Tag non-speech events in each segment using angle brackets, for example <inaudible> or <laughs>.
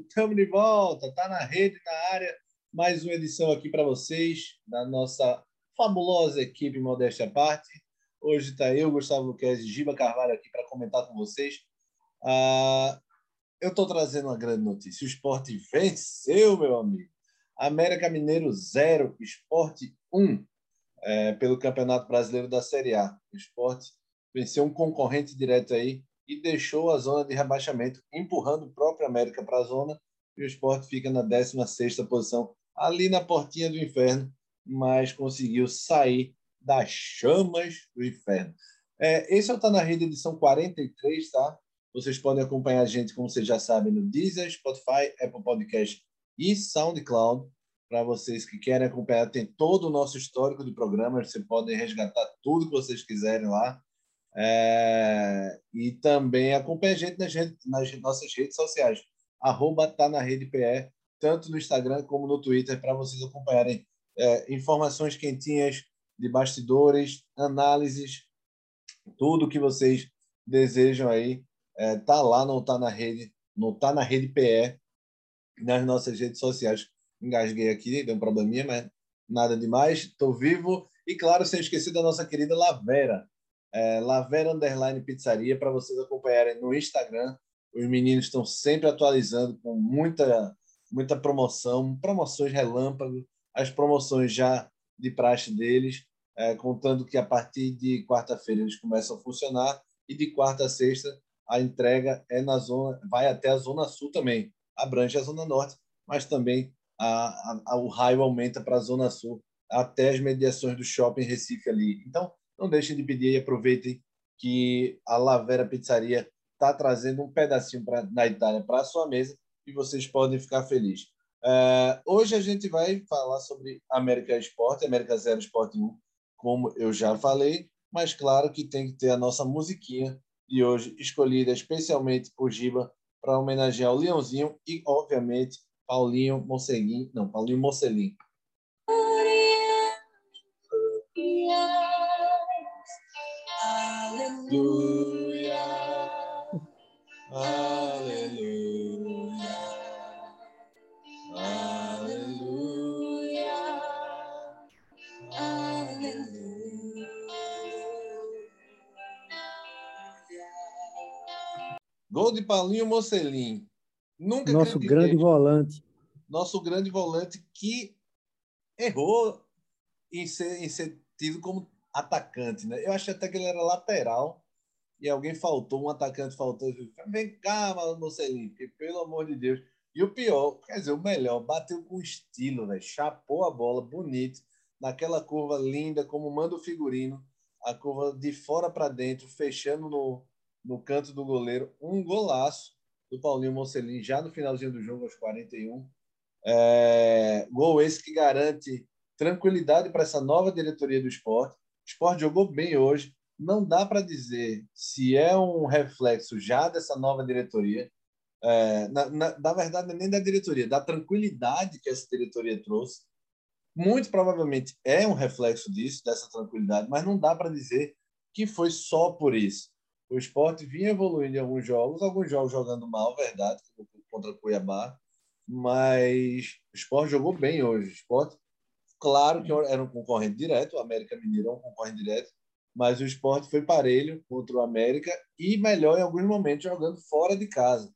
estamos de volta, tá na rede, na área, mais uma edição aqui para vocês, da nossa fabulosa equipe Modéstia à Parte. Hoje está eu, Gustavo Luquez e Giba Carvalho aqui para comentar com vocês. Ah, eu estou trazendo uma grande notícia, o esporte venceu, meu amigo. América Mineiro 0, esporte 1, é, pelo Campeonato Brasileiro da Série A. O esporte venceu um concorrente direto aí, e deixou a zona de rebaixamento, empurrando o próprio América para a zona, e o esporte fica na 16 posição, ali na portinha do inferno, mas conseguiu sair das chamas do inferno. É, esse é o Tá na Rede, edição 43, tá? Vocês podem acompanhar a gente, como vocês já sabem, no Deezer, Spotify, Apple Podcast e SoundCloud. Para vocês que querem acompanhar, tem todo o nosso histórico de programas. Vocês podem resgatar tudo que vocês quiserem lá. É, e também acompanhe a gente nas, nas nossas redes sociais, arroba tá na rede PE, tanto no Instagram como no Twitter, para vocês acompanharem é, informações quentinhas de bastidores, análises, tudo que vocês desejam aí, é, tá lá, não tá na rede, não tá na rede PE, nas nossas redes sociais. Engasguei aqui, deu um probleminha, mas nada demais, estou vivo. E claro, sem esquecer da nossa querida Lavera, é, Lavera Underline Pizzaria, para vocês acompanharem no Instagram. Os meninos estão sempre atualizando com muita, muita promoção, promoções relâmpago, as promoções já de praxe deles, é, contando que a partir de quarta-feira eles começam a funcionar e de quarta a sexta a entrega é na zona, vai até a zona sul também, abrange a zona norte, mas também a, a, a, o raio aumenta para a zona sul até as mediações do shopping Recife ali. Então não deixem de pedir e aproveitem que a Lavera Pizzaria está trazendo um pedacinho pra, na Itália para a sua mesa e vocês podem ficar felizes. Uh, hoje a gente vai falar sobre América Esporte, América Zero Esporte 1, como eu já falei, mas claro que tem que ter a nossa musiquinha de hoje, escolhida especialmente por Giba para homenagear o Leãozinho e, obviamente, Paulinho Mocelin, não, Paulinho Mocelin. Aleluia. Aleluia. Aleluia. Aleluia. Gol de Paulinho Mocelin. Nunca Nosso grande volante. Nosso grande volante que errou em ser, em ser tido como atacante, né? Eu achei até que ele era lateral e alguém faltou, um atacante faltou. Vem cá, Marcelinho, pelo amor de Deus. E o pior, quer dizer, o melhor, bateu com estilo, né? Chapou a bola, bonito, naquela curva linda, como manda o figurino, a curva de fora para dentro, fechando no, no canto do goleiro. Um golaço do Paulinho Mocelin, já no finalzinho do jogo, aos 41. É, gol esse que garante tranquilidade para essa nova diretoria do esporte o esporte jogou bem hoje. Não dá para dizer se é um reflexo já dessa nova diretoria. É, na, na, na verdade, nem da diretoria, da tranquilidade que essa diretoria trouxe. Muito provavelmente é um reflexo disso, dessa tranquilidade, mas não dá para dizer que foi só por isso. O esporte vinha evoluindo em alguns jogos, alguns jogos jogando mal, verdade, contra o Cuiabá, mas o esporte jogou bem hoje. O esporte Claro que era um concorrente direto, o América Mineiro é um concorrente direto, mas o esporte foi parelho contra o América e melhor em alguns momentos jogando fora de casa.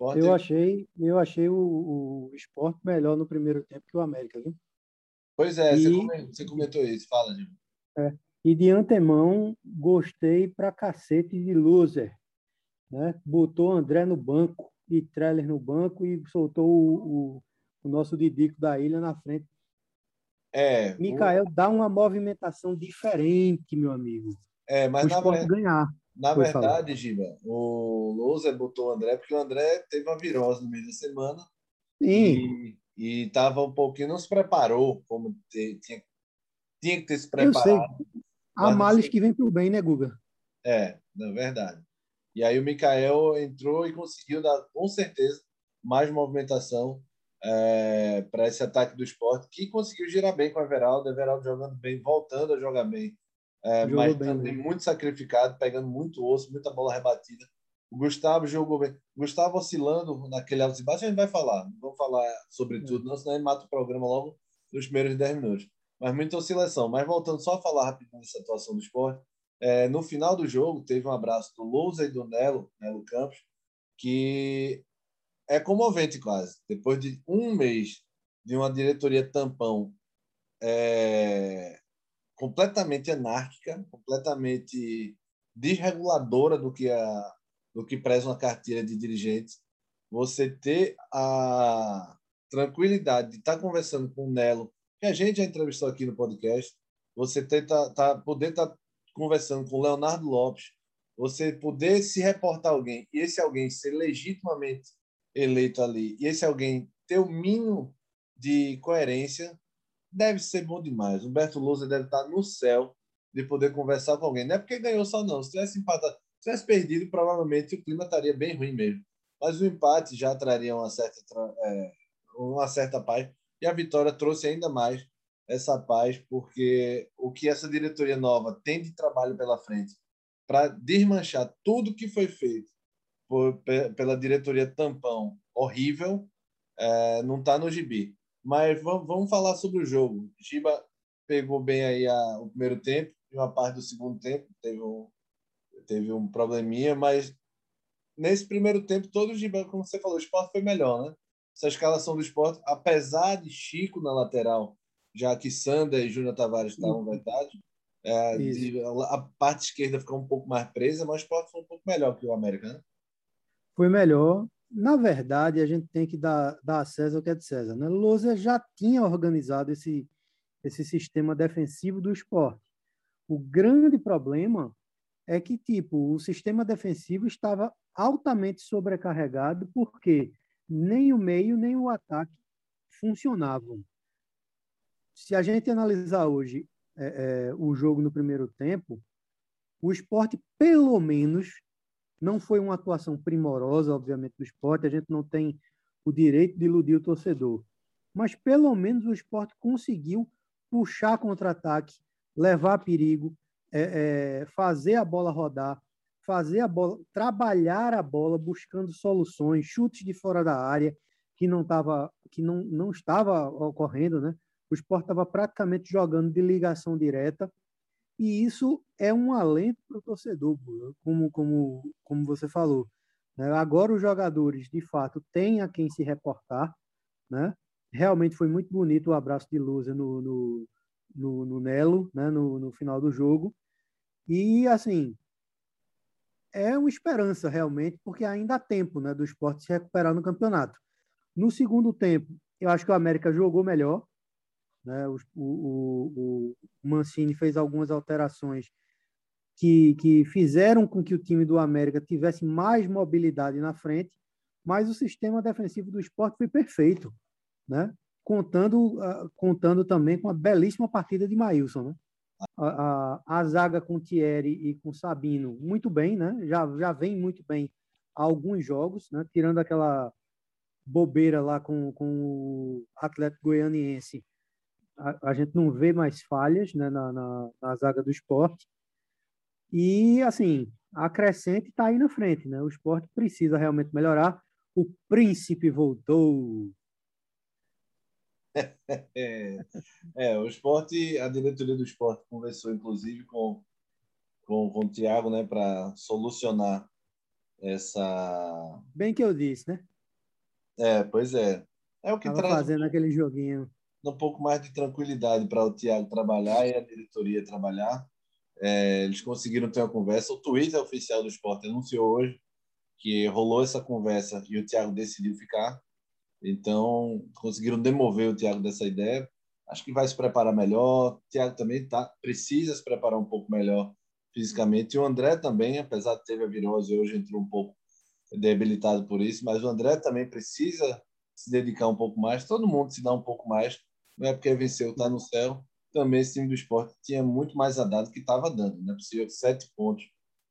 eu, teve... achei, eu achei o, o esporte melhor no primeiro tempo que o América, viu? Pois é, e... você, comentou, isso. Fala, Gil. É, e de antemão, gostei pra cacete de loser. Né? Botou André no banco e Treller no banco e soltou o, o, o nosso Didico da ilha na frente é, Mikael o... dá uma movimentação diferente, meu amigo. É, mas na, ver... ganhar. na verdade, Giba, o Louser botou o André porque o André teve uma virose no meio da semana. Sim. E estava um pouquinho, não se preparou como te, tinha, tinha que ter se preparado. Eu sei. Há males que vem para o bem, né, Guga? É, na verdade. E aí o Mikael entrou e conseguiu dar, com certeza, mais movimentação é, para esse ataque do esporte, que conseguiu girar bem com o Everaldo, Everaldo jogando bem, voltando a jogar bem, é, mas bem, também né? muito sacrificado, pegando muito osso, muita bola rebatida. O Gustavo jogou bem. Gustavo oscilando naquele alto e baixo, a gente vai falar. Não vamos falar sobre tudo, não, senão gente mata o programa logo nos primeiros 10 minutos. Mas muita oscilação. Mas voltando só a falar rapidinho dessa atuação do esporte, é, no final do jogo teve um abraço do Lousa e do Nelo, Nelo Campos, que é comovente quase. Depois de um mês de uma diretoria tampão é, completamente anárquica, completamente desreguladora do que a do que preza uma carteira de dirigentes, você ter a tranquilidade de estar conversando com o Nelo, que a gente já entrevistou aqui no podcast, você ter tá, tá poder estar tá conversando com o Leonardo Lopes, você poder se reportar alguém e esse alguém ser legitimamente eleito ali e esse alguém ter o mínimo de coerência deve ser bom demais. Humberto Lousa deve estar no céu de poder conversar com alguém. Não é porque ganhou só, não. Se tivesse empatado, se tivesse perdido, provavelmente o clima estaria bem ruim mesmo. Mas o empate já traria uma certa, é, uma certa paz. E a vitória trouxe ainda mais essa paz, porque o que essa diretoria nova tem de trabalho pela frente para desmanchar tudo que foi feito por, pela diretoria tampão horrível, é, não está no gibi. Mas vamos, vamos falar sobre o jogo. Giba pegou bem aí a, o primeiro tempo e uma parte do segundo tempo teve um, teve um probleminha, mas nesse primeiro tempo todo o Giba, como você falou, o esporte foi melhor, né? Essa escalação do esporte, apesar de Chico na lateral, já que Sander e Júnior Tavares estavam verdade, é, de, a parte esquerda ficou um pouco mais presa, mas o esporte foi um pouco melhor que o América, né? Foi melhor, na verdade, a gente tem que dar, dar a César o que é de César. Né? Lousa já tinha organizado esse, esse sistema defensivo do esporte. O grande problema é que, tipo, o sistema defensivo estava altamente sobrecarregado porque nem o meio nem o ataque funcionavam. Se a gente analisar hoje é, é, o jogo no primeiro tempo, o esporte, pelo menos, não foi uma atuação primorosa, obviamente, do esporte, a gente não tem o direito de iludir o torcedor. Mas pelo menos o esporte conseguiu puxar contra-ataque, levar perigo, é, é, fazer a bola rodar, fazer a bola, trabalhar a bola, buscando soluções, chutes de fora da área que não estava que não, não estava ocorrendo, né? O esporte estava praticamente jogando de ligação direta e isso é um alento para o torcedor, como, como, como você falou. Né? Agora os jogadores, de fato, têm a quem se reportar. Né? Realmente foi muito bonito o abraço de Lusa no, no, no, no Nelo, né? no, no final do jogo. E, assim, é uma esperança realmente, porque ainda há tempo né, do esporte se recuperar no campeonato. No segundo tempo, eu acho que o América jogou melhor, né? O, o, o, Mancini fez algumas alterações que, que fizeram com que o time do América tivesse mais mobilidade na frente, mas o sistema defensivo do esporte foi perfeito, né? contando, uh, contando também com a belíssima partida de Maílson. Né? A, a, a, zaga com Thierry e com Sabino, muito bem, né? já, já vem muito bem há alguns jogos, né? tirando aquela bobeira lá com, com o Atlético Goianiense, a, a gente não vê mais falhas né, na, na, na zaga do esporte. E, assim, a crescente está aí na frente. Né? O esporte precisa realmente melhorar. O príncipe voltou. <laughs> é, o esporte, a diretoria do esporte conversou, inclusive, com, com, com o Thiago né, para solucionar essa. Bem que eu disse, né? É, pois é. É o que Tava traz. fazendo aquele joguinho um pouco mais de tranquilidade para o Thiago trabalhar e a diretoria trabalhar. É, eles conseguiram ter uma conversa. O Twitter oficial do esporte anunciou hoje que rolou essa conversa e o Thiago decidiu ficar. Então, conseguiram demover o Thiago dessa ideia. Acho que vai se preparar melhor. O Thiago também tá, precisa se preparar um pouco melhor fisicamente. E o André também, apesar de ter a virose, hoje entrou um pouco debilitado por isso, mas o André também precisa se dedicar um pouco mais. Todo mundo se dá um pouco mais não é porque venceu, está no céu. Também esse time do esporte tinha muito mais a dar do que estava dando. Não é possível que sete pontos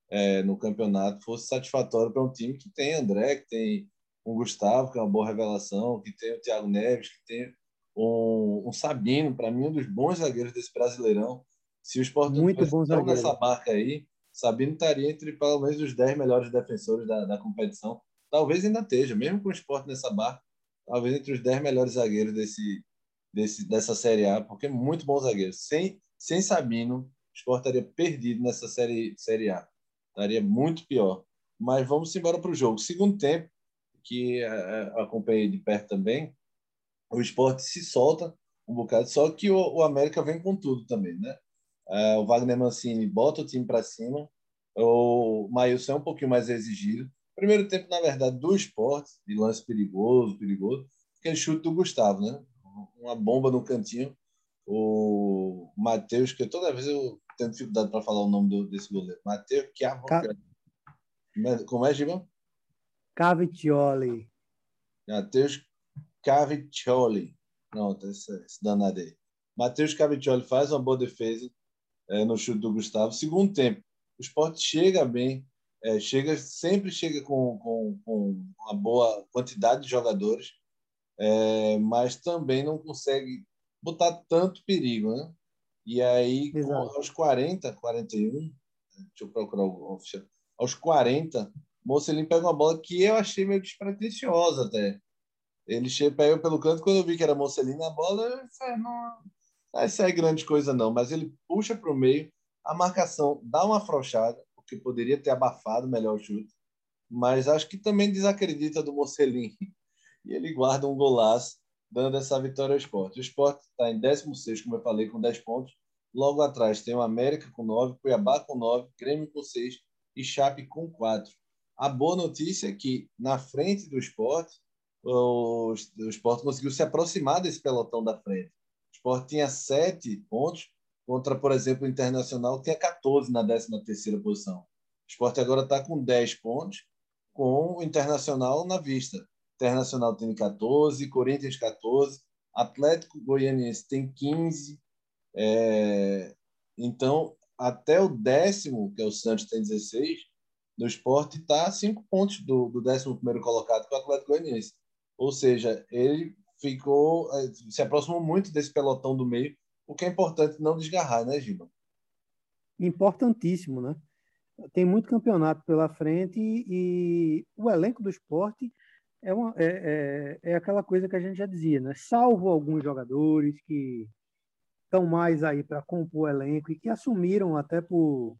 é, no campeonato fosse satisfatório para um time que tem André, que tem um Gustavo, que é uma boa revelação, que tem o Thiago Neves, que tem um, um Sabino, para mim, um dos bons zagueiros desse Brasileirão. Se o esporte muito bom nessa marca aí, Sabino estaria entre pelo menos os 10 melhores defensores da, da competição. Talvez ainda esteja, mesmo com o esporte nessa barra, talvez entre os 10 melhores zagueiros desse, desse, dessa Série A, porque é muito bom zagueiro. Sem, sem Sabino, o esporte estaria perdido nessa série, série A. Estaria muito pior. Mas vamos embora para o jogo. Segundo tempo, que acompanhei de perto também, o esporte se solta um bocado, só que o, o América vem com tudo também, né? Uh, o Wagner Mancini bota o time para cima. O Maílson é um pouquinho mais exigido. Primeiro tempo, na verdade, do esporte, de lance perigoso, perigoso. Aquele chute do Gustavo, né? Uma bomba no cantinho. O Matheus, que toda vez eu tenho dificuldade para falar o nome do, desse goleiro. Matheus que Ca... Como é, Gibão? Caviccioli. Matheus Caviccioli. Pronto, esse, esse danado aí. Matheus Caviccioli faz uma boa defesa é, no chute do Gustavo. Segundo tempo, o esporte chega bem, é, chega sempre chega com, com, com, uma boa quantidade de jogadores, é, mas também não consegue botar tanto perigo, né? E aí, com, aos 40, 41, deixa eu procurar o oficial, aos 40, Mocelin pega uma bola que eu achei meio despretensiosa até. Ele pega pelo canto, quando eu vi que era Mocelin na bola, eu falei, não, essa é grande coisa, não, mas ele puxa para o meio, a marcação dá uma afrouxada, porque poderia ter abafado melhor o chute, mas acho que também desacredita do Mocelin. E ele guarda um golaço, dando essa vitória ao esporte. O esporte está em 16, como eu falei, com 10 pontos. Logo atrás tem o América com 9, Cuiabá com 9, Grêmio com 6 e Chape com 4. A boa notícia é que, na frente do esporte, o, o esporte conseguiu se aproximar desse pelotão da frente. Sport tinha sete pontos contra, por exemplo, o Internacional, que tinha 14 na 13ª posição. O Sport agora está com 10 pontos, com o Internacional na vista. Internacional tem 14, Corinthians 14, Atlético Goianiense tem 15. É... Então, até o décimo, que é o Santos, tem 16, do esporte está a 5 pontos do, do 11 colocado, que é o Atlético Goianiense. Ou seja, ele ficou é, se aproximou muito desse pelotão do meio, o que é importante não desgarrar, né, Giba? Importantíssimo, né? Tem muito campeonato pela frente e, e o elenco do esporte é, uma, é, é, é, aquela coisa que a gente já dizia, né? Salvo alguns jogadores que estão mais aí para compor o elenco e que assumiram até por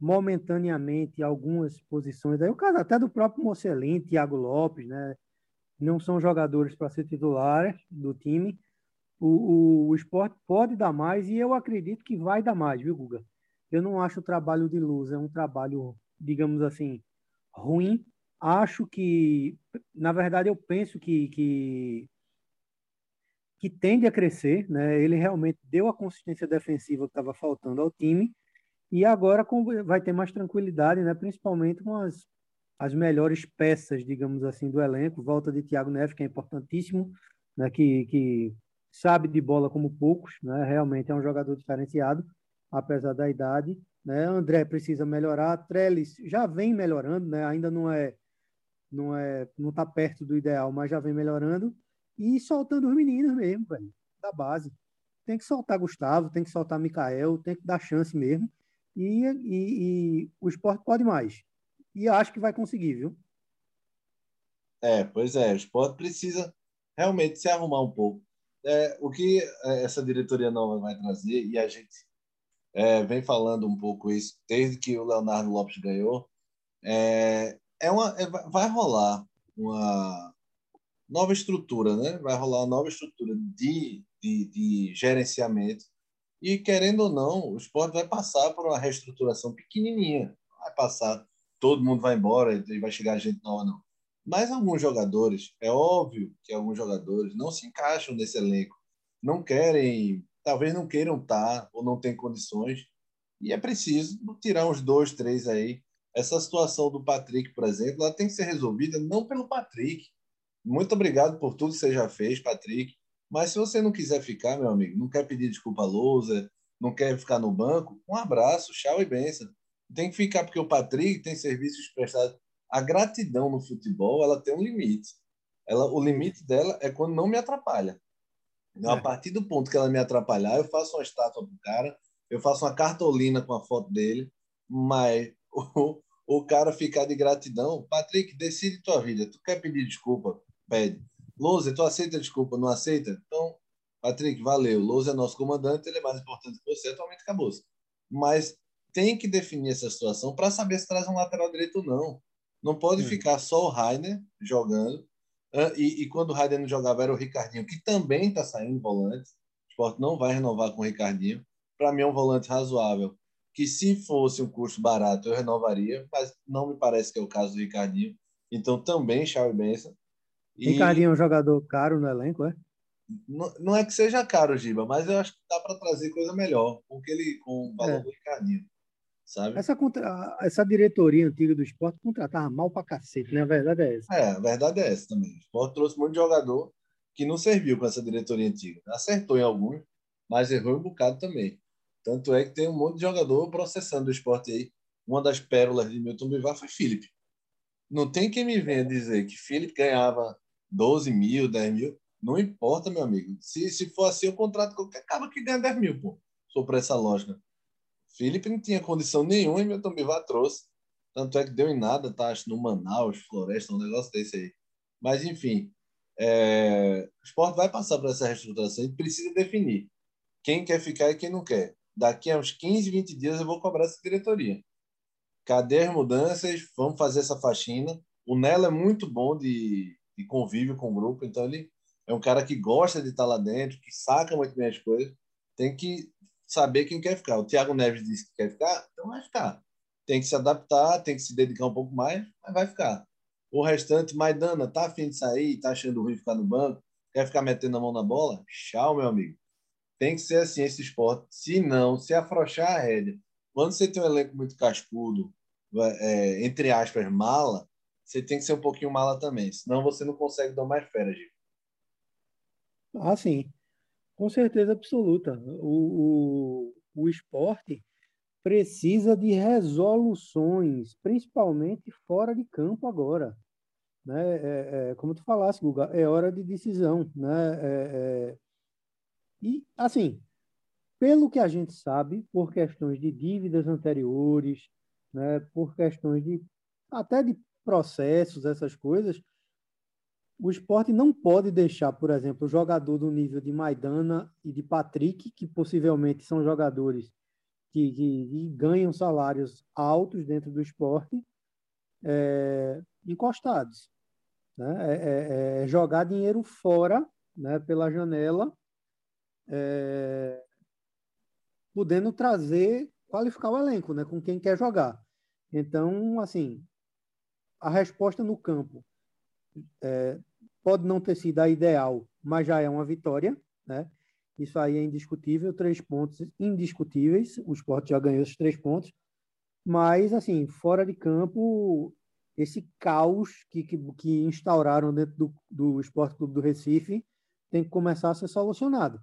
momentaneamente algumas posições. Aí o caso até do próprio Mocelin, Thiago Lopes, né? não são jogadores para ser titulares do time. O, o, o esporte pode dar mais e eu acredito que vai dar mais, viu, Guga? Eu não acho o trabalho de luz, é um trabalho, digamos assim, ruim. Acho que, na verdade, eu penso que, que, que tende a crescer, né? Ele realmente deu a consistência defensiva que estava faltando ao time e agora vai ter mais tranquilidade, né? Principalmente com as as melhores peças, digamos assim, do elenco. Volta de Thiago Neves, que é importantíssimo, né, que, que sabe de bola como poucos, né, realmente é um jogador diferenciado, apesar da idade. Né? André precisa melhorar, Trellis já vem melhorando, né? ainda não é não é não está perto do ideal, mas já vem melhorando e soltando os meninos mesmo, velho, da base. Tem que soltar Gustavo, tem que soltar Mikael, tem que dar chance mesmo. E, e, e o esporte pode mais e acho que vai conseguir, viu? É, pois é, o esporte precisa realmente se arrumar um pouco. É, o que é, essa diretoria nova vai trazer, e a gente é, vem falando um pouco isso desde que o Leonardo Lopes ganhou, é, é uma, é, vai rolar uma nova estrutura, né? Vai rolar uma nova estrutura de, de, de gerenciamento. E, querendo ou não, o esporte vai passar por uma reestruturação pequenininha. Vai passar todo mundo vai embora e vai chegar gente nova, não. Mas alguns jogadores, é óbvio que alguns jogadores não se encaixam nesse elenco, não querem, talvez não queiram estar ou não têm condições, e é preciso tirar uns dois, três aí. Essa situação do Patrick, por exemplo, ela tem que ser resolvida não pelo Patrick. Muito obrigado por tudo que você já fez, Patrick. Mas se você não quiser ficar, meu amigo, não quer pedir desculpa a Lousa, não quer ficar no banco, um abraço, tchau e benção tem que ficar, porque o Patrick tem serviços prestados. A gratidão no futebol ela tem um limite. Ela, o limite dela é quando não me atrapalha. Então, é. A partir do ponto que ela me atrapalhar, eu faço uma estátua pro cara, eu faço uma cartolina com a foto dele, Mas <laughs> o, o cara ficar de gratidão, Patrick, decide tua vida. Tu quer pedir desculpa? Pede. Lousa, tu aceita desculpa? Não aceita? Então, Patrick, valeu. Lousa é nosso comandante, ele é mais importante que você, atualmente acabou-se. Mas tem que definir essa situação para saber se traz um lateral direito ou não. Não pode hum. ficar só o Rainer jogando. E, e, quando o Rainer não jogava, era o Ricardinho, que também está saindo volante. O esporte não vai renovar com o Ricardinho. Para mim, é um volante razoável. Que se fosse um custo barato, eu renovaria, mas não me parece que é o caso do Ricardinho. Então, também Charles Benção. E... Ricardinho é um jogador caro no elenco, é? Não, não é que seja caro, Giba, mas eu acho que dá para trazer coisa melhor com, que ele, com o valor é. do Ricardinho. Sabe? Essa, essa diretoria antiga do esporte contratava mal pra cacete, né? A verdade é essa. É, a verdade é essa também. O esporte trouxe muito jogador que não serviu com essa diretoria antiga. Acertou em alguns, mas errou um bocado também. Tanto é que tem um monte de jogador processando o esporte aí. Uma das pérolas de Milton Bivar foi Felipe. Não tem quem me venha dizer que Felipe ganhava 12 mil, 10 mil. Não importa, meu amigo. Se, se for assim, o contrato qualquer acaba que ganha 10 mil, pô. Sou por essa lógica. Felipe não tinha condição nenhuma e Milton Bivar trouxe. Tanto é que deu em nada, tá? Acho no Manaus, Floresta, um negócio desse aí. Mas, enfim, é... o esporte vai passar por essa reestruturação e precisa definir quem quer ficar e quem não quer. Daqui a uns 15, 20 dias eu vou cobrar essa diretoria. Cadê as mudanças? Vamos fazer essa faxina. O Nelo é muito bom de, de convívio com o grupo, então ele é um cara que gosta de estar lá dentro, que saca muito bem as coisas. Tem que saber quem quer ficar. O Thiago Neves disse que quer ficar, então vai ficar. Tem que se adaptar, tem que se dedicar um pouco mais, mas vai ficar. O restante, Maidana, tá afim de sair, tá achando ruim ficar no banco, quer ficar metendo a mão na bola? Tchau, meu amigo. Tem que ser assim esse esporte. Se não, se afrouxar a rédea. Quando você tem um elenco muito cascudo, é, entre aspas, mala, você tem que ser um pouquinho mala também. Senão você não consegue mais férias, Gil. Ah, sim. Com certeza absoluta. O, o, o esporte precisa de resoluções, principalmente fora de campo agora. Né? É, é, como tu falasse, Guga, é hora de decisão. Né? É, é, e, assim, pelo que a gente sabe, por questões de dívidas anteriores, né? por questões de até de processos, essas coisas, o esporte não pode deixar, por exemplo, o jogador do nível de Maidana e de Patrick, que possivelmente são jogadores que, que, que ganham salários altos dentro do esporte, é, encostados. Né? É, é, é, jogar dinheiro fora, né, pela janela, é, podendo trazer, qualificar o elenco né, com quem quer jogar. Então, assim, a resposta no campo é, pode não ter sido a ideal, mas já é uma vitória, né? Isso aí é indiscutível, três pontos indiscutíveis. O esporte já ganhou esses três pontos. Mas, assim, fora de campo, esse caos que, que, que instauraram dentro do, do Esporte Clube do Recife tem que começar a ser solucionado.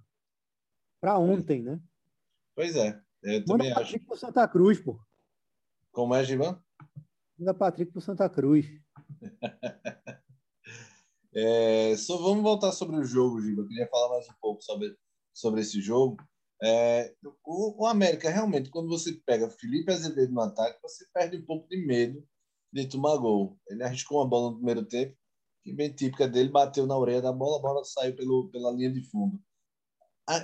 Para ontem, né? Pois é. Eu Manda também Patrick acho. para Santa Cruz, pô. Como é, Givan? Manda Patrick para Santa Cruz. <laughs> É, só vamos voltar sobre o jogo, Giba. Eu queria falar mais um pouco sobre, sobre esse jogo. É, o, o, América, realmente, quando você pega Felipe Azevedo no ataque, você perde um pouco de medo de tomar gol. Ele arriscou uma bola no primeiro tempo, que bem típica dele, bateu na orelha da bola, a bola saiu pelo, pela linha de fundo.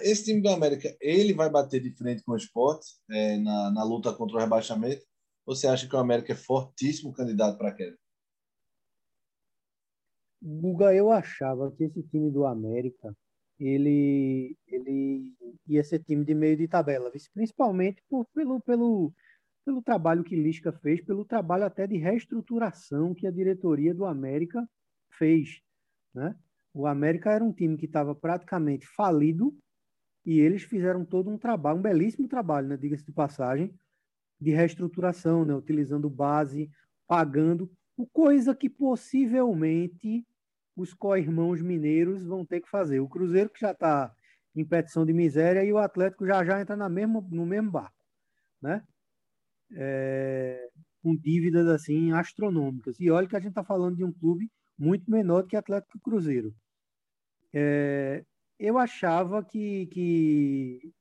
Esse time do América, ele vai bater de frente com o esporte é, na, na luta contra o rebaixamento? Você acha que o América é fortíssimo candidato para a queda? Guga, eu achava que esse time do América ele, ele ia ser time de meio de tabela, principalmente por, pelo, pelo, pelo trabalho que Lisca fez, pelo trabalho até de reestruturação que a diretoria do América fez. Né? O América era um time que estava praticamente falido e eles fizeram todo um trabalho, um belíssimo trabalho, né? diga-se de passagem, de reestruturação, né? utilizando base, pagando, coisa que possivelmente os co-irmãos mineiros vão ter que fazer. O Cruzeiro que já está em petição de miséria e o Atlético já já entra na mesma, no mesmo barco, né? É, com dívidas assim astronômicas. E olha que a gente está falando de um clube muito menor do que Atlético e Cruzeiro. É, eu achava que, que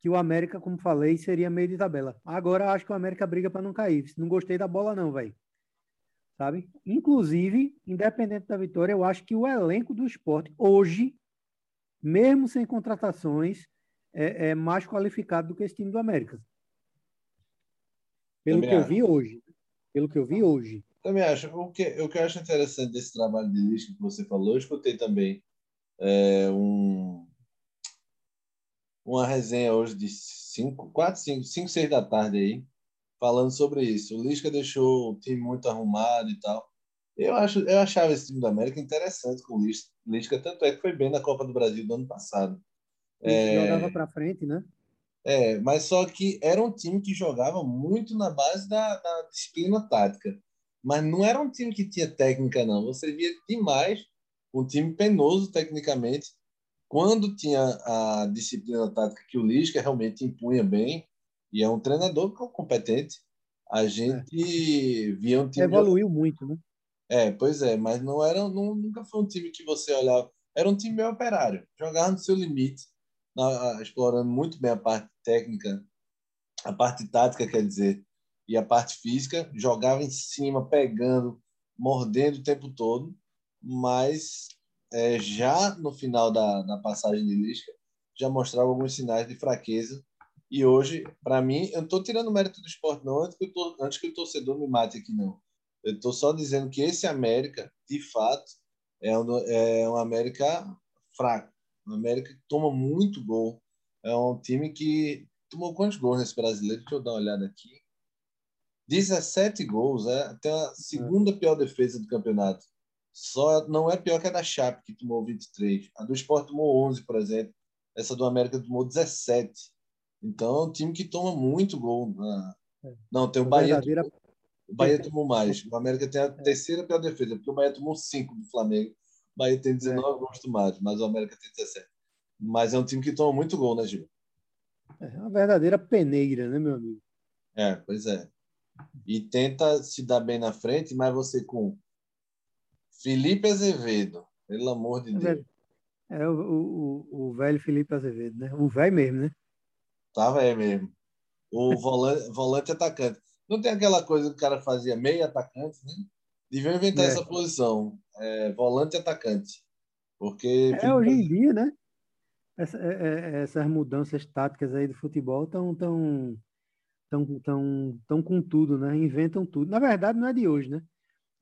que o América, como falei, seria meio de tabela. Agora acho que o América briga para não cair. Não gostei da bola, não, velho. Sabe? Inclusive, independente da vitória, eu acho que o elenco do esporte hoje, mesmo sem contratações, é, é mais qualificado do que esse time do América. Pelo Também que acho. eu vi hoje. Pelo que eu vi hoje. Também acho. O que, o que eu acho interessante desse trabalho de lista que você falou, eu escutei também é, um, uma resenha hoje de 5, 4, 5, 5, 6 da tarde aí, falando sobre isso. O Lisca deixou o time muito arrumado e tal. Eu, acho, eu achava esse time da América interessante com o Lisca, tanto é que foi bem na Copa do Brasil do ano passado. É, jogava para frente, né? É, mas só que era um time que jogava muito na base da, da disciplina tática. Mas não era um time que tinha técnica, não. Você via demais um time penoso tecnicamente. Quando tinha a disciplina tática que o Lisca realmente impunha bem, e é um treinador competente, a gente é. via um time. Evoluiu muito, né? É, pois é, mas não era, não, nunca foi um time que você olhava. Era um time bem operário, jogava no seu limite, na, explorando muito bem a parte técnica, a parte tática, quer dizer, e a parte física, jogava em cima, pegando, mordendo o tempo todo, mas é, já no final da, da passagem de Lisca, já mostrava alguns sinais de fraqueza. E hoje, para mim, eu não estou tirando mérito do esporte, não, antes que, tô, antes que o torcedor me mate aqui, não. Eu estou só dizendo que esse América, de fato, é um, é um América fraco. Um América que toma muito gol. É um time que tomou quantos gols nesse brasileiro? Deixa eu dar uma olhada aqui. 17 gols, é até a segunda pior defesa do campeonato. Só não é pior que a da Chape, que tomou 23. A do Sport tomou 11, por exemplo. Essa do América tomou 17. Então é um time que toma muito gol. Na... É. Não, tem o Bahia. Verdadeira... Tomou... O Bahia tomou mais. O América tem a é. terceira pior defesa, porque o Bahia tomou 5 do Flamengo. O Bahia tem 19 é. gols tomados, mas o América tem 17. Mas é um time que toma muito gol, né, Gil? É uma verdadeira peneira, né, meu amigo? É, pois é e tenta se dar bem na frente, mas você com Felipe Azevedo, pelo amor de é Deus. É o, o, o velho Felipe Azevedo, né? O velho mesmo, né? Tá velho mesmo. O volante, <laughs> volante atacante. Não tem aquela coisa que o cara fazia meio atacante, né? Deviam inventar é. essa posição. É, volante atacante. Porque. É, hoje em dia, né? Essa, é, é, essas mudanças táticas aí do futebol estão tão, tão, tão, tão com tudo, né? Inventam tudo. Na verdade, não é de hoje, né?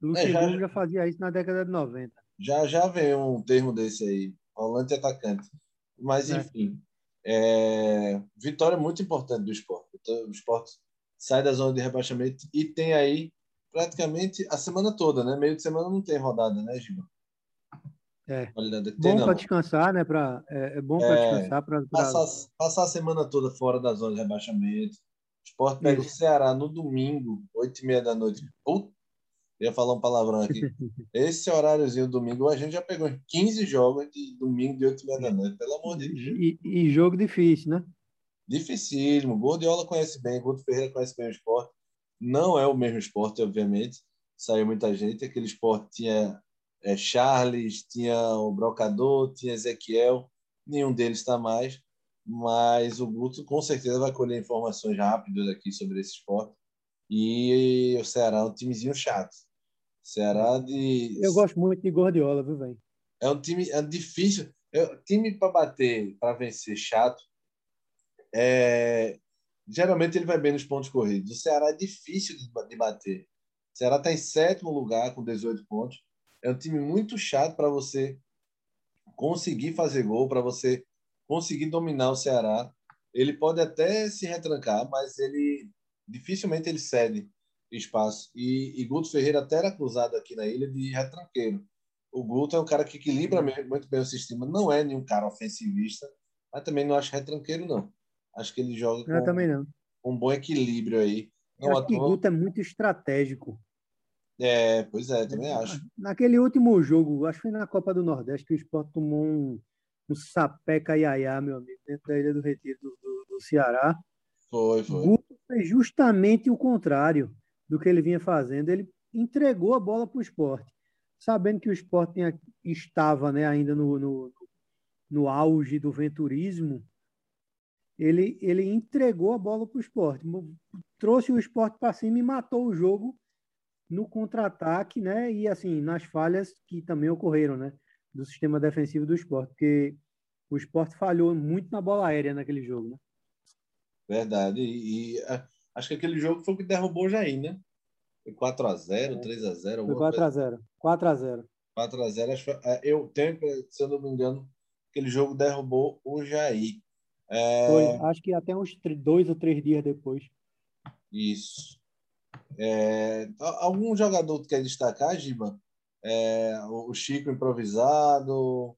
O Luxemburgo é, já, já, fazia isso na década de 90. Já, já veio um termo desse aí, volante atacante. Mas, é. enfim, é... vitória muito importante do esporte. Então, o esporte sai da zona de rebaixamento e tem aí praticamente a semana toda, né? Meio de semana não tem rodada, né, Gil? É. bom para descansar, né? Pra, é, é bom para é, descansar. Pra, pra... Passar, passar a semana toda fora da zona de rebaixamento. Sport pega Isso. o Ceará no domingo, 8 e meia da noite. Puta, ia falar um palavrão aqui. <laughs> Esse horáriozinho domingo, a gente já pegou 15 jogos de domingo de 8 e meia da noite, pelo amor de Deus. E, e jogo difícil, né? Dificílimo. Gordiola conhece bem, Gordo Ferreira conhece bem o esporte. Não é o mesmo esporte, obviamente. Saiu muita gente. Aquele esporte tinha é, Charles, tinha o Brocador, tinha Ezequiel. Nenhum deles está mais mas o Guto com certeza vai colher informações rápidas aqui sobre esse esporte. E o Ceará é um timezinho chato. Ceará de. Eu gosto muito de Gordiola, viu, velho? É um time é difícil. É, time para bater, para vencer chato, é, geralmente ele vai bem nos pontos corridos. O Ceará é difícil de, de bater. O Ceará está em sétimo lugar com 18 pontos. É um time muito chato para você conseguir fazer gol, para você conseguir dominar o Ceará. Ele pode até se retrancar, mas ele dificilmente ele cede espaço. E, e Guto Ferreira até era cruzado aqui na ilha de retranqueiro. O Guto é um cara que equilibra muito bem o sistema. Não é nenhum cara ofensivista, mas também não acho retranqueiro, não. Acho que ele joga com também não. um bom equilíbrio aí. Não acho que Guto é muito estratégico. É, pois é, também acho. Naquele último jogo, acho que foi na Copa do Nordeste, que o Sport tomou um, um sapé caiaiá, meu amigo, dentro da Ilha do Retiro do, do, do Ceará. Foi, foi. Guto fez justamente o contrário do que ele vinha fazendo. Ele entregou a bola para o esporte, sabendo que o esporte estava né, ainda no, no, no auge do venturismo. ele, ele entregou a bola para o esporte, trouxe o esporte para cima e matou o jogo no contra-ataque, né? E assim, nas falhas que também ocorreram, né? Do sistema defensivo do esporte, porque o esporte falhou muito na bola aérea naquele jogo, né? Verdade. E, e acho que aquele jogo foi o que derrubou o Jair, né? Foi 4x0, é. 3x0. Foi 4x0. 4x0. 4x0. Eu tenho, se eu não me engano, aquele jogo derrubou o Jair. É... Foi, acho que até uns dois ou três dias depois. Isso. É... Algum jogador que quer destacar, Giba? É... O Chico improvisado,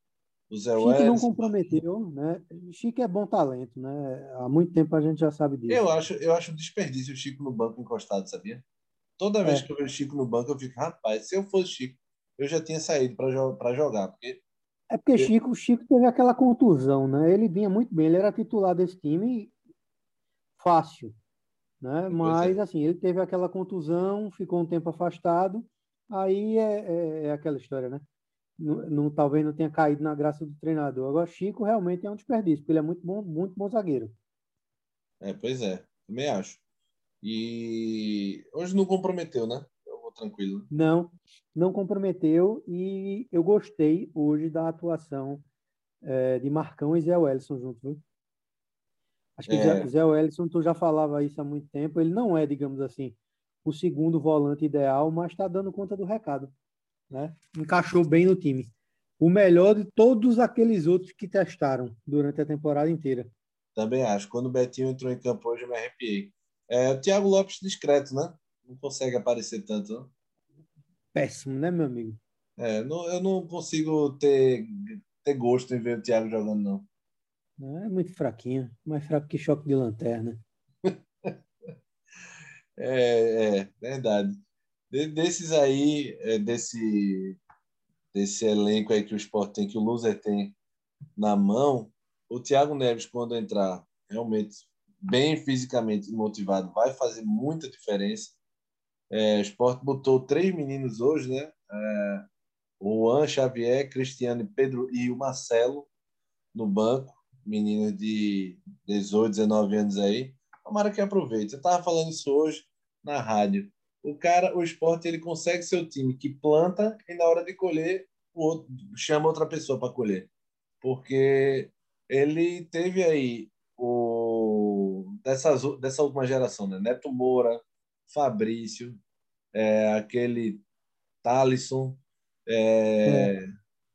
o Zé Chico Welles. não comprometeu, né? Chico é bom talento, né? Há muito tempo a gente já sabe disso. Eu acho, eu acho desperdício o Chico no banco encostado, sabia? Toda vez é. que eu vejo o Chico no banco, eu fico, rapaz, se eu fosse Chico, eu já tinha saído para jogar. Porque... É porque Chico, Chico teve aquela contusão, né? Ele vinha muito bem, ele era titular desse time fácil, né? Mas, é. assim, ele teve aquela contusão, ficou um tempo afastado, aí é, é, é aquela história, né? Não, não, talvez não tenha caído na graça do treinador. Agora, Chico realmente é um desperdício, porque ele é muito bom, muito bom zagueiro. É, pois é, também acho. E hoje não comprometeu, né? Eu vou tranquilo. Não, não comprometeu e eu gostei hoje da atuação é, de Marcão e Zé Wellison juntos, viu? Acho que é. Zé Wellison, tu já falava isso há muito tempo, ele não é, digamos assim, o segundo volante ideal, mas está dando conta do recado né? Encaixou bem no time. O melhor de todos aqueles outros que testaram durante a temporada inteira. Também acho. Quando o Betinho entrou em campo hoje, eu me arrepiei. É, o Thiago Lopes discreto, né? Não consegue aparecer tanto, não? Péssimo, né, meu amigo? É, não, eu não consigo ter, ter gosto em ver o Thiago jogando, não. É muito fraquinho. Mais fraco que choque de lanterna. <laughs> é, é, verdade desses aí, é, desse, desse elenco aí que o Sport tem, que o Loser tem na mão, o Thiago Neves, quando entrar realmente bem fisicamente motivado, vai fazer muita diferença. É, o Sport botou três meninos hoje, né? É, o An Xavier, Cristiano Pedro e o Marcelo no banco, meninos de 18, 19 anos aí. Tomara que aproveite. Eu estava falando isso hoje na rádio o cara, o esporte, ele consegue ser o time que planta e na hora de colher, o outro, chama outra pessoa para colher. Porque ele teve aí o dessas, dessa última geração, né? Neto Moura, Fabrício, é, aquele Talisson, é, é.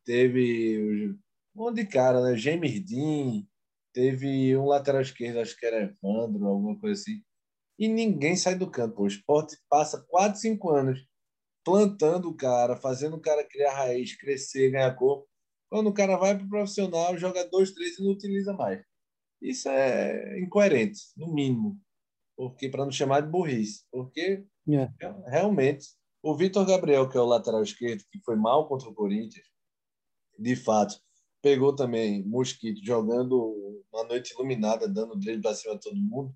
teve um monte de cara, né? Gemerdin, teve um lateral esquerdo, acho que era Evandro, alguma coisa assim e ninguém sai do campo. O esporte passa 4, 5 anos plantando o cara, fazendo o cara criar raiz, crescer, ganhar corpo. Quando o cara vai para o profissional, joga dois, três e não utiliza mais. Isso é incoerente, no mínimo. Porque para não chamar de burrice. Porque. É. realmente o Vitor Gabriel, que é o lateral esquerdo, que foi mal contra o Corinthians, de fato, pegou também Mosquito jogando uma noite iluminada, dando drible para cima de todo mundo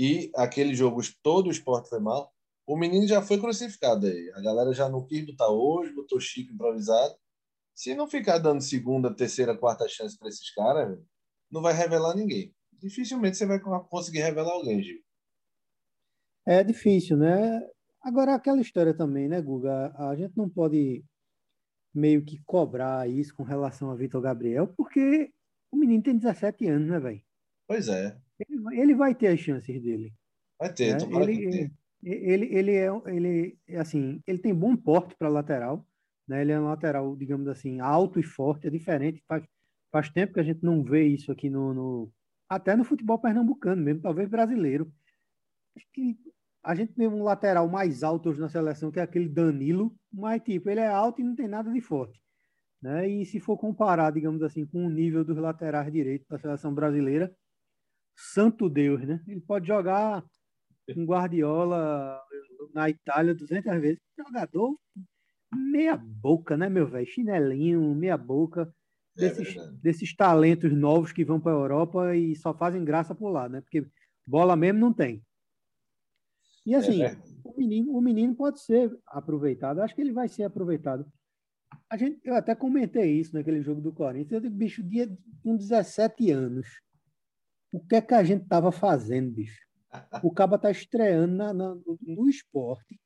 e aquele jogo todo o esporte foi mal, o menino já foi crucificado aí. A galera já não quis botar hoje, botou Chico improvisado. Se não ficar dando segunda, terceira, quarta chance para esses caras, não vai revelar ninguém. Dificilmente você vai conseguir revelar alguém, Gil. É difícil, né? Agora, aquela história também, né, Guga? A gente não pode meio que cobrar isso com relação a Vitor Gabriel, porque o menino tem 17 anos, né, velho? Pois é. Ele, ele vai ter as chances dele. Vai ter, né? tomara ele, que Ele, ele, é, ele, assim, ele tem bom porte para lateral, né? Ele é um lateral, digamos assim, alto e forte, é diferente. Faz, faz tempo que a gente não vê isso aqui no, no até no futebol pernambucano mesmo, talvez brasileiro. Acho que a gente tem um lateral mais alto hoje na seleção, que é aquele Danilo, mas tipo, ele é alto e não tem nada de forte. Né? E se for comparar, digamos assim, com o nível dos laterais direitos da seleção brasileira, santo Deus, né? Ele pode jogar um Guardiola na Itália 200 vezes. Jogador meia boca, né, meu velho? Chinelinho, meia boca. É desses, é desses talentos novos que vão para a Europa e só fazem graça por lá, né? Porque bola mesmo não tem. E assim, é o, menino, o menino pode ser aproveitado. Acho que ele vai ser aproveitado. A gente, eu até comentei isso naquele jogo do Corinthians. Eu digo, bicho, dia com 17 anos O que é que a gente estava fazendo, bicho? <laughs> O Caba está estreando na, na, no esporte,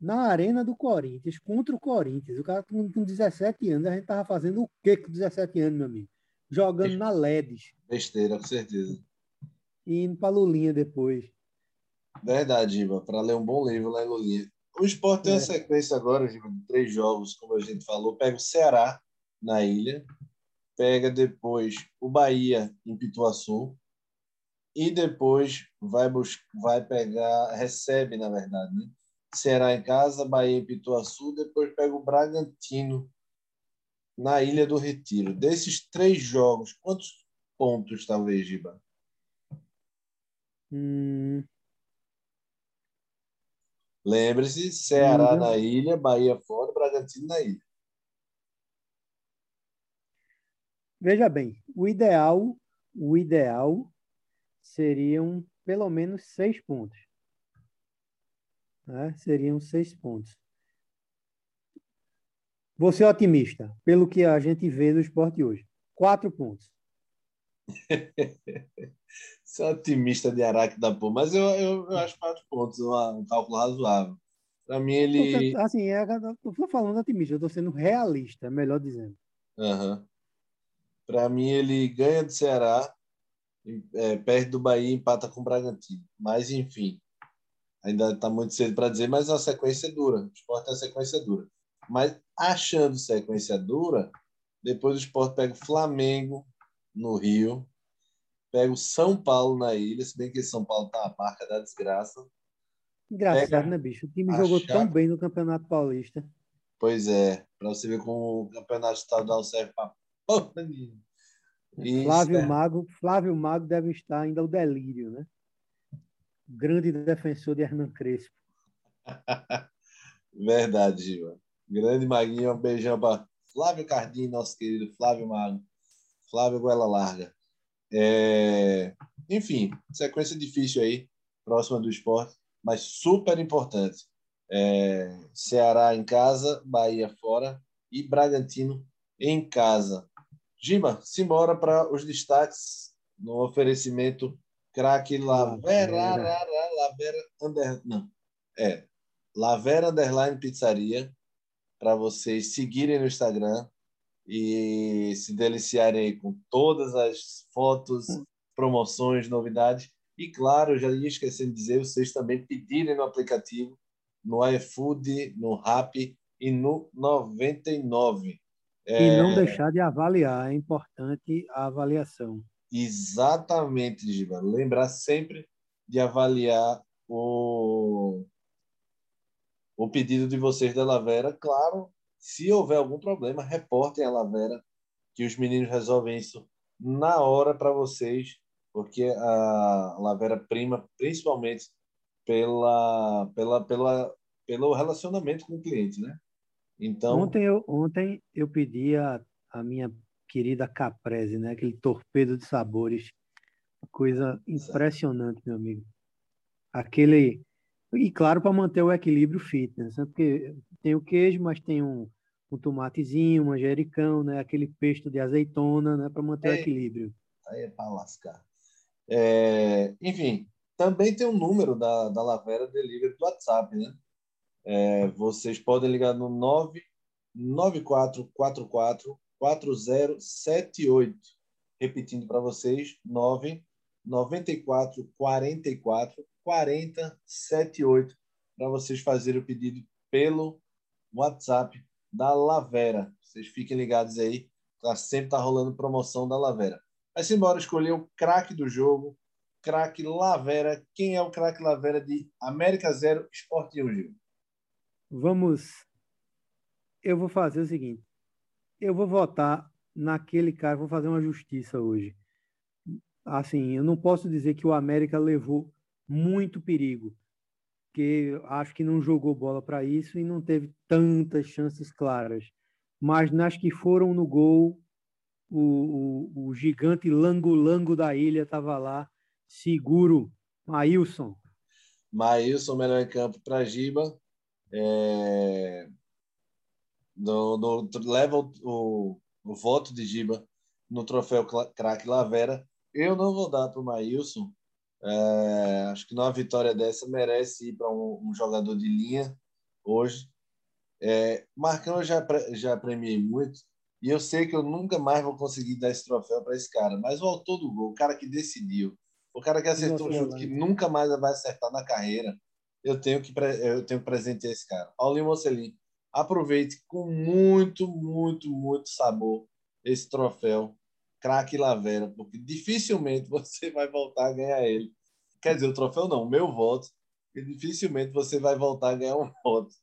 na arena do Corinthians, contra o Corinthians. O cara com, com 17 anos, a gente estava fazendo o quê com 17 anos, meu amigo? Jogando na LEDs. Besteira, com certeza. E indo para Lulinha depois. Verdade, Iva, para ler um bom livro lá em Lulinha. O esporte tem é. uma sequência agora, de três jogos, como a gente falou. Pega o Ceará na ilha, pega depois o Bahia em Pituaçu e depois vai buscar, vai pegar, recebe na verdade, né? Ceará em casa, Bahia em Pituaçu, depois pega o Bragantino na Ilha do Retiro. Desses três jogos, quantos pontos talvez, Giba? Hum. Lembre-se, Ceará na ilha, Bahia fora, Bragantino na ilha. Veja bem, o ideal, o ideal seriam pelo menos seis pontos. Né? Seriam seis pontos. Vou ser otimista, pelo que a gente vê do esporte hoje. Quatro pontos. <laughs> Você é otimista de Araque da Pô, mas eu, eu, eu, acho quatro pontos um cálculo razoável. Para mim, ele. Assim, é, estou falando otimista, eu estou sendo realista, melhor dizendo. Uhum. Para mim, ele ganha do Ceará, é, perde do Bahia e empata com o Bragantino. Mas, enfim, ainda está muito cedo para dizer, mas a sequência é dura. O esporte é a sequência dura. Mas, achando sequência dura, depois o esporte pega o Flamengo no Rio, pega o São Paulo na ilha, se bem que São Paulo está a marca da desgraça. Engraçado, né, bicho? O time jogou tão bem no Campeonato Paulista. Pois é, para você ver como o Campeonato Estadual serve para Flávio é. Mago, Flávio Mago deve estar ainda o delírio, né? Grande defensor de Hernan Crespo. <laughs> Verdade, Gil. Grande Maguinho, um beijão para Flávio Cardim, nosso querido Flávio Mago. Flávio Goela Larga. É... Enfim, sequência difícil aí, próxima do esporte, mas super importante. É... Ceará em casa, Bahia fora e Bragantino em casa. Gima, simbora para os destaques no oferecimento craque Lavera, Lavera, Lavera under, não, é, Lavera Underline Pizzaria, para vocês seguirem no Instagram e se deliciarem com todas as fotos, promoções, novidades. E, claro, já ia esquecendo de dizer, vocês também pedirem no aplicativo, no iFood, no Rap e no 99. É... E não deixar de avaliar, é importante a avaliação. Exatamente, Giba. Lembrar sempre de avaliar o, o pedido de vocês da Lavera. Claro, se houver algum problema, reportem a Lavera, que os meninos resolvem isso na hora para vocês, porque a Lavera prima principalmente pela, pela, pela, pelo relacionamento com o cliente, né? Então... Ontem eu, ontem eu pedi a, a minha querida Caprese, né? Aquele torpedo de sabores. Coisa impressionante, meu amigo. Aquele. E claro, para manter o equilíbrio fitness, né? porque tem o queijo, mas tem um, um tomatezinho, um manjericão, né? aquele pesto de azeitona, né? para manter é, o equilíbrio. Aí é para lascar. É, enfim, também tem um número da, da Lavera Delivery do WhatsApp, né? É, vocês podem ligar no 99444 4078. Repetindo para vocês, 994 44 40 78 para vocês fazerem o pedido pelo WhatsApp da Lavera. Vocês fiquem ligados aí, tá, sempre tá rolando promoção da Lavera. Mas embora escolher o craque do jogo, craque Lavera. Quem é o craque Lavera de América Zero Esporte 1, Vamos. Eu vou fazer o seguinte: eu vou votar naquele cara, vou fazer uma justiça hoje. Assim, eu não posso dizer que o América levou muito perigo, porque acho que não jogou bola para isso e não teve tantas chances claras. Mas nas que foram no gol, o, o, o gigante lango-lango da ilha estava lá, seguro. Maílson. Maílson, melhor em campo para Giba é, do, do, leva o, o, o, voto de Giba no troféu craque Lavera. Eu não vou dar para o Maílson. É, acho que numa vitória dessa merece ir para um, um, jogador de linha hoje. É, Marcão eu já, já premiei muito e eu sei que eu nunca mais vou conseguir dar esse troféu para esse cara, mas o autor do gol, o cara que decidiu, o cara que acertou um chute que nunca mais vai acertar na carreira, eu tenho que, eu tenho que presentear esse cara. Paulinho Mocelin, aproveite com muito, muito, muito sabor esse troféu craque Lavera, porque dificilmente <laughs> você vai voltar a ganhar ele. Quer dizer, o troféu não, o meu voto, e dificilmente você vai voltar a ganhar um voto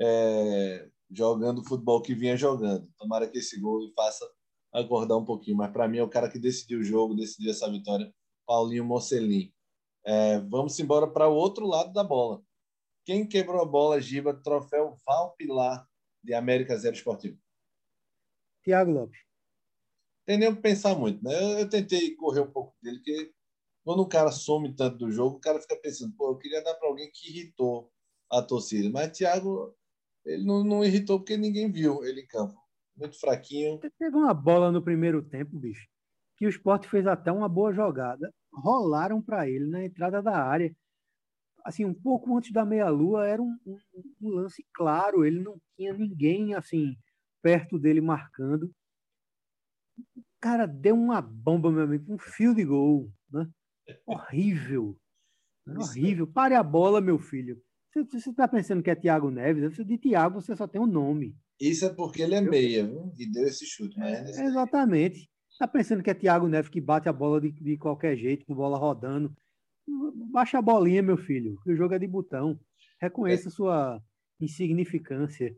é, jogando o futebol que vinha jogando. Tomara que esse gol faça acordar um pouquinho, mas para mim é o cara que decidiu o jogo, decidiu essa vitória, Paulinho Mocelin. É, vamos embora para o outro lado da bola. Quem quebrou a bola, Giba? Troféu Valpilar de América Zero Esportivo. Tiago Lopes. Tem nem que pensar muito, né? Eu, eu, tentei correr um pouco dele, porque quando o cara some tanto do jogo, o cara fica pensando, pô, eu queria dar para alguém que irritou a torcida. Mas Thiago, ele não, não irritou porque ninguém viu ele em campo. Muito fraquinho. Teve uma bola no primeiro tempo, bicho, que o Sport fez até uma boa jogada. Rolaram para ele na entrada da área. Assim, um pouco antes da meia-lua, era um, um, um lance claro. Ele não tinha ninguém, assim, perto dele marcando. O cara deu uma bomba, meu amigo, um fio de gol, né? Horrível. Horrível. Pare a bola, meu filho. Você está pensando que é Thiago Neves? De Thiago você só tem um nome. Isso é porque ele é meia, viu? E deu esse chute. Mas é, exatamente. Está pensando que é Thiago Neves que bate a bola de, de qualquer jeito, com bola rodando. Baixa a bolinha, meu filho. O jogo é de botão. Reconheça é. sua insignificância.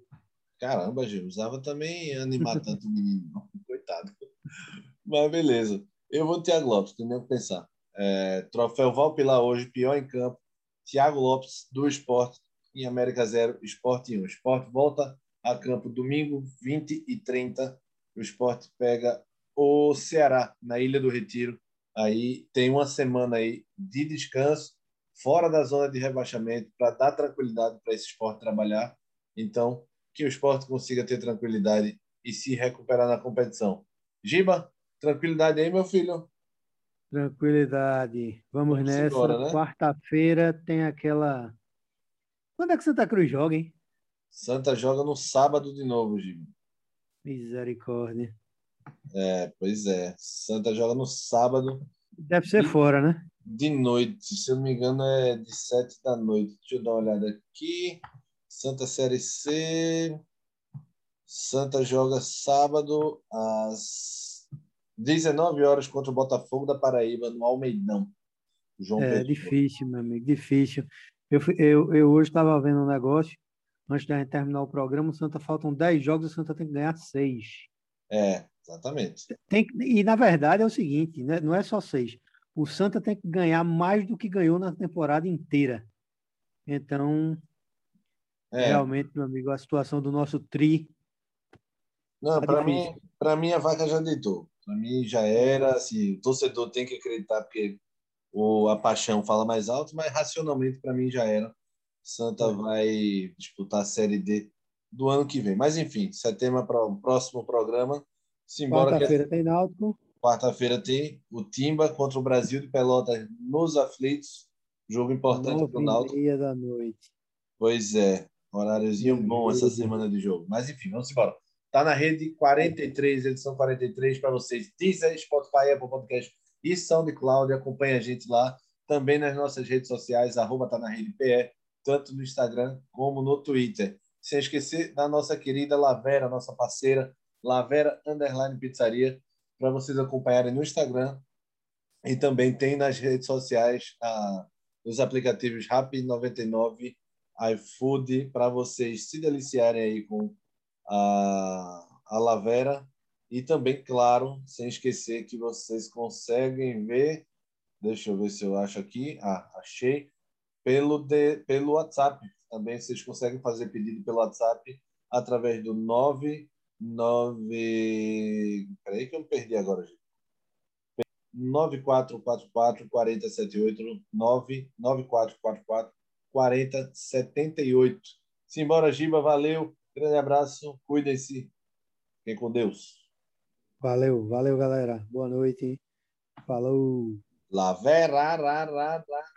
Caramba, Gil, usava também animar tanto o menino. <laughs> Coitado. Mas beleza. Eu vou Thiago Lopes, tem nem o que pensar. É, troféu Valpilar hoje, pior em campo. Thiago Lopes, do Esporte, em América Zero, Esporte 1. O Esporte volta a campo domingo, 20 e 30. O Esporte pega o Ceará, na Ilha do Retiro. Aí tem uma semana aí de descanso, fora da zona de rebaixamento, para dar tranquilidade para esse esporte trabalhar. Então, que o esporte consiga ter tranquilidade e se recuperar na competição. Giba, tranquilidade aí, meu filho? Tranquilidade. Vamos, Vamos nessa. Né? Quarta-feira tem aquela. Quando é que Santa Cruz joga, hein? Santa joga no sábado de novo, Giba. Misericórdia. É, pois é. Santa joga no sábado. Deve ser de, fora, né? De noite. Se eu não me engano, é de sete da noite. Deixa eu dar uma olhada aqui. Santa Série C. Santa joga sábado às 19 horas contra o Botafogo da Paraíba, no Almeidão. João é Pedro. difícil, meu amigo, difícil. Eu, eu, eu hoje estava vendo um negócio, antes de terminar o programa, o Santa faltam 10 jogos, o Santa tem que ganhar 6. É, exatamente. Tem, e na verdade é o seguinte, né? não é só 6. O Santa tem que ganhar mais do que ganhou na temporada inteira. Então, é. realmente, meu amigo, a situação do nosso tri não, tá para mim, para mim a vaca já deitou. Para mim já era, assim, o torcedor tem que acreditar porque o, a paixão fala mais alto, mas racionalmente para mim já era. Santa é. vai disputar a Série D do ano que vem. Mas enfim, isso é tema para o próximo programa. Quarta-feira que... tem Náutico. Quarta-feira tem o Timba contra o Brasil de Pelotas nos aflitos. Jogo importante para o Náutico. meia da noite. Pois é, horáriozinho bom essa semana de jogo. Mas enfim, vamos embora. Tá na rede 43, edição 43 para vocês. Deezer, Spotify, Apple Podcast e SoundCloud. Acompanhe a gente lá. Também nas nossas redes sociais, arroba tá na rede PE, tanto no Instagram como no Twitter. Sem esquecer da nossa querida Lavera, nossa parceira, Lavera Underline Pizzaria, para vocês acompanharem no Instagram. E também tem nas redes sociais os aplicativos Rap99, iFood, para vocês se deliciarem aí com a, a Lavera. E também, claro, sem esquecer que vocês conseguem ver, deixa eu ver se eu acho aqui, ah, achei, pelo, de, pelo WhatsApp. Também vocês conseguem fazer pedido pelo WhatsApp através do 99. Peraí que eu me perdi agora, gente. 9444 4078 99444 4078. Simbora, Giba, valeu. Grande abraço, cuidem-se. Fiquem com Deus. Valeu, valeu, galera. Boa noite. Falou. Lavera, ra, ra, ra.